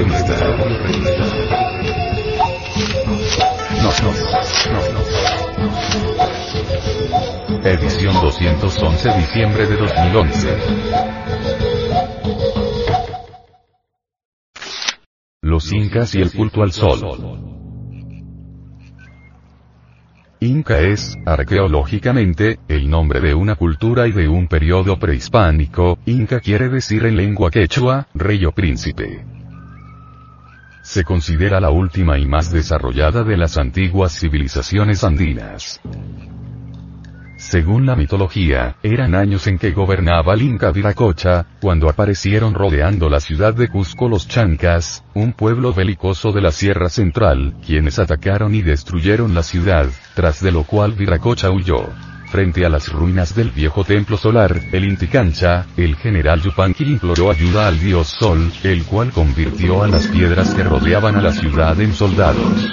No, no. Edición 211 diciembre de 2011. Los incas y el culto al sol. Inca es, arqueológicamente, el nombre de una cultura y de un periodo prehispánico, Inca quiere decir en lengua quechua, rey o príncipe. Se considera la última y más desarrollada de las antiguas civilizaciones andinas. Según la mitología, eran años en que gobernaba el Inca Viracocha, cuando aparecieron rodeando la ciudad de Cusco los Chancas, un pueblo belicoso de la Sierra Central, quienes atacaron y destruyeron la ciudad, tras de lo cual Viracocha huyó. Frente a las ruinas del viejo templo solar, el Inti Cancha, el general Yupanqui imploró ayuda al dios Sol, el cual convirtió a las piedras que rodeaban a la ciudad en soldados.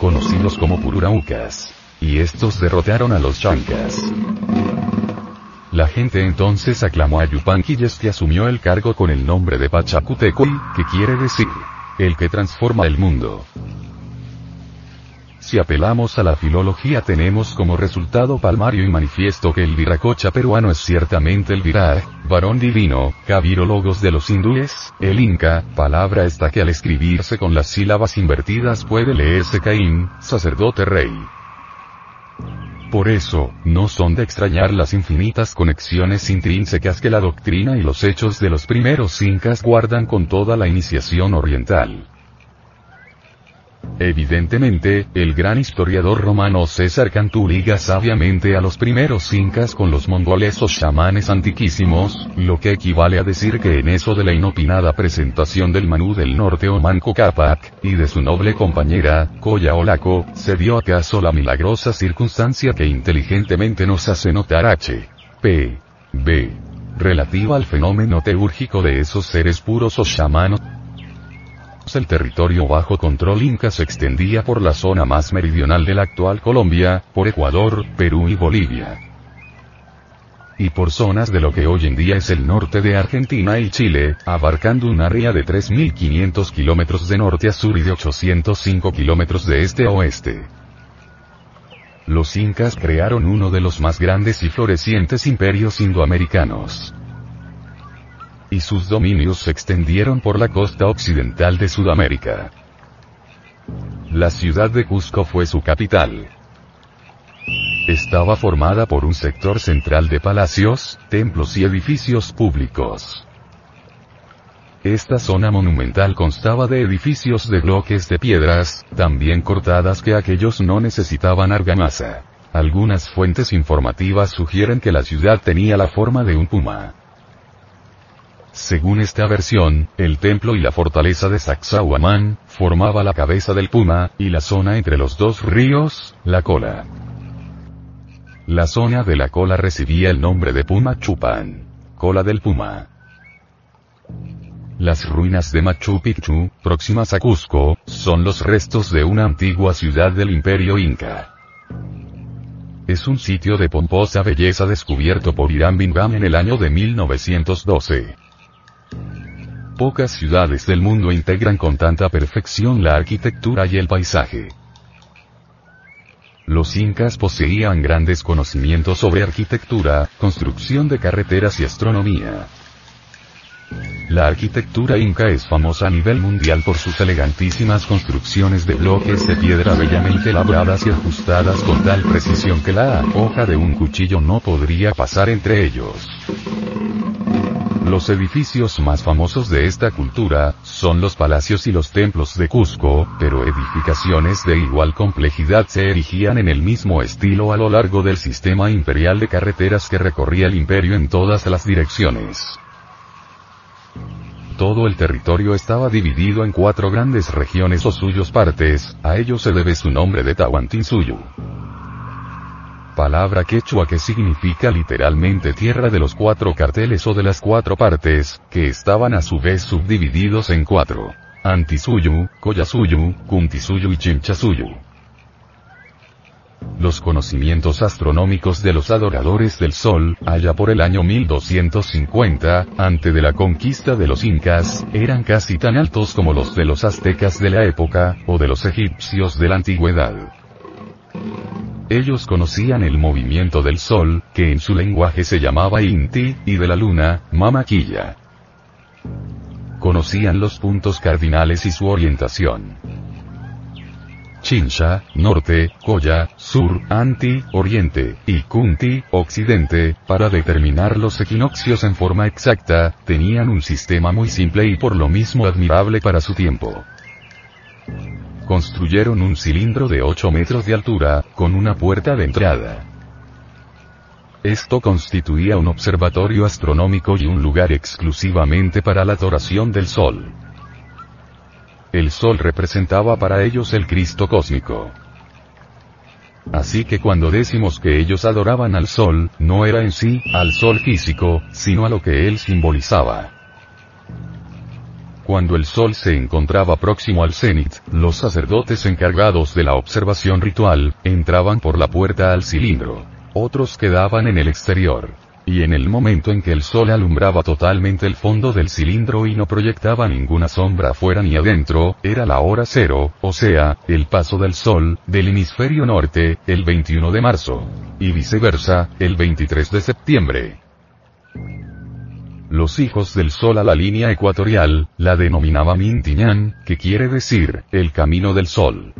Conocidos como Pururaucas y estos derrotaron a los chancas. La gente entonces aclamó a Yupanqui y este asumió el cargo con el nombre de Pachacutecuy, que quiere decir, el que transforma el mundo. Si apelamos a la filología tenemos como resultado palmario y manifiesto que el viracocha peruano es ciertamente el viraj, varón divino, cavirólogos de los hindúes, el inca, palabra esta que al escribirse con las sílabas invertidas puede leerse Caín, sacerdote rey. Por eso, no son de extrañar las infinitas conexiones intrínsecas que la doctrina y los hechos de los primeros incas guardan con toda la iniciación oriental. Evidentemente, el gran historiador romano César Cantú liga sabiamente a los primeros incas con los mongoles o chamanes antiquísimos, lo que equivale a decir que en eso de la inopinada presentación del Manú del Norte o Manco Capac, y de su noble compañera, Coya Olaco, se dio acaso la milagrosa circunstancia que inteligentemente nos hace notar H. P. B. relativa al fenómeno teúrgico de esos seres puros o chamanos el territorio bajo control inca se extendía por la zona más meridional de la actual Colombia, por Ecuador, Perú y Bolivia. Y por zonas de lo que hoy en día es el norte de Argentina y Chile, abarcando un área de 3.500 kilómetros de norte a sur y de 805 kilómetros de este a oeste. Los incas crearon uno de los más grandes y florecientes imperios indoamericanos y sus dominios se extendieron por la costa occidental de Sudamérica. La ciudad de Cusco fue su capital. Estaba formada por un sector central de palacios, templos y edificios públicos. Esta zona monumental constaba de edificios de bloques de piedras, tan bien cortadas que aquellos no necesitaban argamasa. Algunas fuentes informativas sugieren que la ciudad tenía la forma de un puma. Según esta versión, el templo y la fortaleza de Sacsayhuamán, formaba la cabeza del Puma, y la zona entre los dos ríos, la cola. La zona de la cola recibía el nombre de Puma Chupan. Cola del Puma. Las ruinas de Machu Picchu, próximas a Cusco, son los restos de una antigua ciudad del imperio inca. Es un sitio de pomposa belleza descubierto por Irán Bingham en el año de 1912. Pocas ciudades del mundo integran con tanta perfección la arquitectura y el paisaje. Los incas poseían grandes conocimientos sobre arquitectura, construcción de carreteras y astronomía. La arquitectura inca es famosa a nivel mundial por sus elegantísimas construcciones de bloques de piedra bellamente labradas y ajustadas con tal precisión que la hoja de un cuchillo no podría pasar entre ellos. Los edificios más famosos de esta cultura, son los palacios y los templos de Cusco, pero edificaciones de igual complejidad se erigían en el mismo estilo a lo largo del sistema imperial de carreteras que recorría el imperio en todas las direcciones. Todo el territorio estaba dividido en cuatro grandes regiones o suyos partes, a ello se debe su nombre de Tahuantinsuyo palabra quechua que significa literalmente tierra de los cuatro carteles o de las cuatro partes, que estaban a su vez subdivididos en cuatro. Antisuyu, Collasuyu, Kuntisuyu y Chimchasuyu. los conocimientos astronómicos de los adoradores del Sol, allá por el año 1250, antes de la conquista de los incas, eran casi tan altos como los de los aztecas de la época, o de los egipcios de la antigüedad. Ellos conocían el movimiento del Sol, que en su lenguaje se llamaba Inti, y de la Luna, Mamaquilla. Conocían los puntos cardinales y su orientación. Chinsha, norte, Koya, sur, Anti, oriente, y Kunti, occidente, para determinar los equinoccios en forma exacta, tenían un sistema muy simple y por lo mismo admirable para su tiempo construyeron un cilindro de 8 metros de altura, con una puerta de entrada. Esto constituía un observatorio astronómico y un lugar exclusivamente para la adoración del Sol. El Sol representaba para ellos el Cristo cósmico. Así que cuando decimos que ellos adoraban al Sol, no era en sí, al Sol físico, sino a lo que él simbolizaba. Cuando el sol se encontraba próximo al cenit, los sacerdotes encargados de la observación ritual, entraban por la puerta al cilindro. Otros quedaban en el exterior. Y en el momento en que el sol alumbraba totalmente el fondo del cilindro y no proyectaba ninguna sombra afuera ni adentro, era la hora cero, o sea, el paso del sol, del hemisferio norte, el 21 de marzo. Y viceversa, el 23 de septiembre. Los hijos del sol a la línea ecuatorial, la denominaba Mintiñán, que quiere decir, el camino del sol.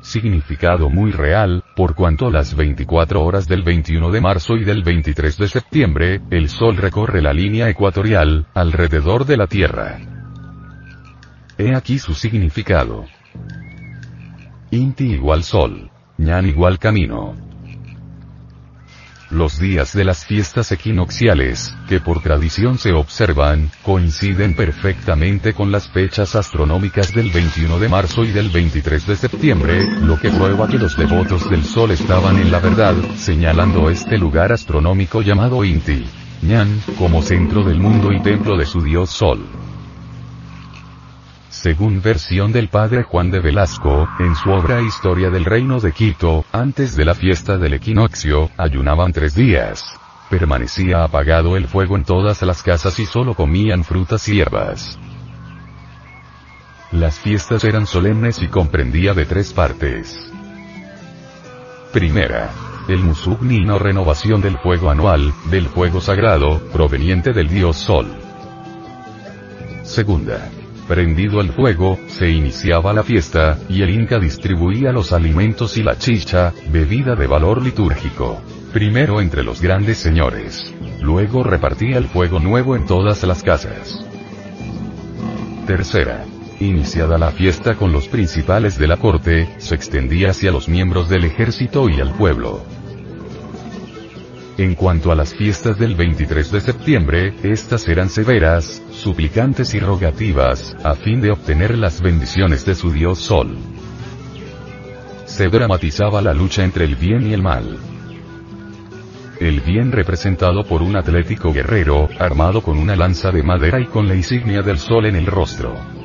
Significado muy real, por cuanto las 24 horas del 21 de marzo y del 23 de septiembre, el sol recorre la línea ecuatorial, alrededor de la Tierra. He aquí su significado. Inti igual sol. Ñan igual camino. Los días de las fiestas equinocciales, que por tradición se observan, coinciden perfectamente con las fechas astronómicas del 21 de marzo y del 23 de septiembre, lo que prueba que los devotos del Sol estaban en la verdad, señalando este lugar astronómico llamado Inti, Ñan, como centro del mundo y templo de su dios Sol. Según versión del padre Juan de Velasco, en su obra Historia del Reino de Quito, antes de la fiesta del equinoccio, ayunaban tres días. Permanecía apagado el fuego en todas las casas y solo comían frutas y hierbas. Las fiestas eran solemnes y comprendía de tres partes. Primera. El Musugni o renovación del fuego anual, del fuego sagrado, proveniente del dios Sol. Segunda Prendido el fuego, se iniciaba la fiesta, y el Inca distribuía los alimentos y la chicha, bebida de valor litúrgico. Primero entre los grandes señores. Luego repartía el fuego nuevo en todas las casas. Tercera. Iniciada la fiesta con los principales de la corte, se extendía hacia los miembros del ejército y al pueblo. En cuanto a las fiestas del 23 de septiembre, estas eran severas, suplicantes y rogativas, a fin de obtener las bendiciones de su dios Sol. Se dramatizaba la lucha entre el bien y el mal. El bien representado por un atlético guerrero, armado con una lanza de madera y con la insignia del sol en el rostro.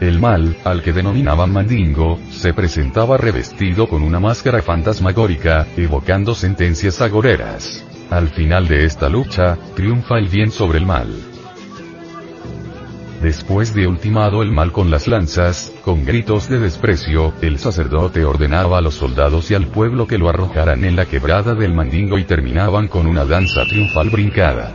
El mal, al que denominaban Mandingo, se presentaba revestido con una máscara fantasmagórica, evocando sentencias agoreras. Al final de esta lucha, triunfa el bien sobre el mal. Después de ultimado el mal con las lanzas, con gritos de desprecio, el sacerdote ordenaba a los soldados y al pueblo que lo arrojaran en la quebrada del Mandingo y terminaban con una danza triunfal brincada.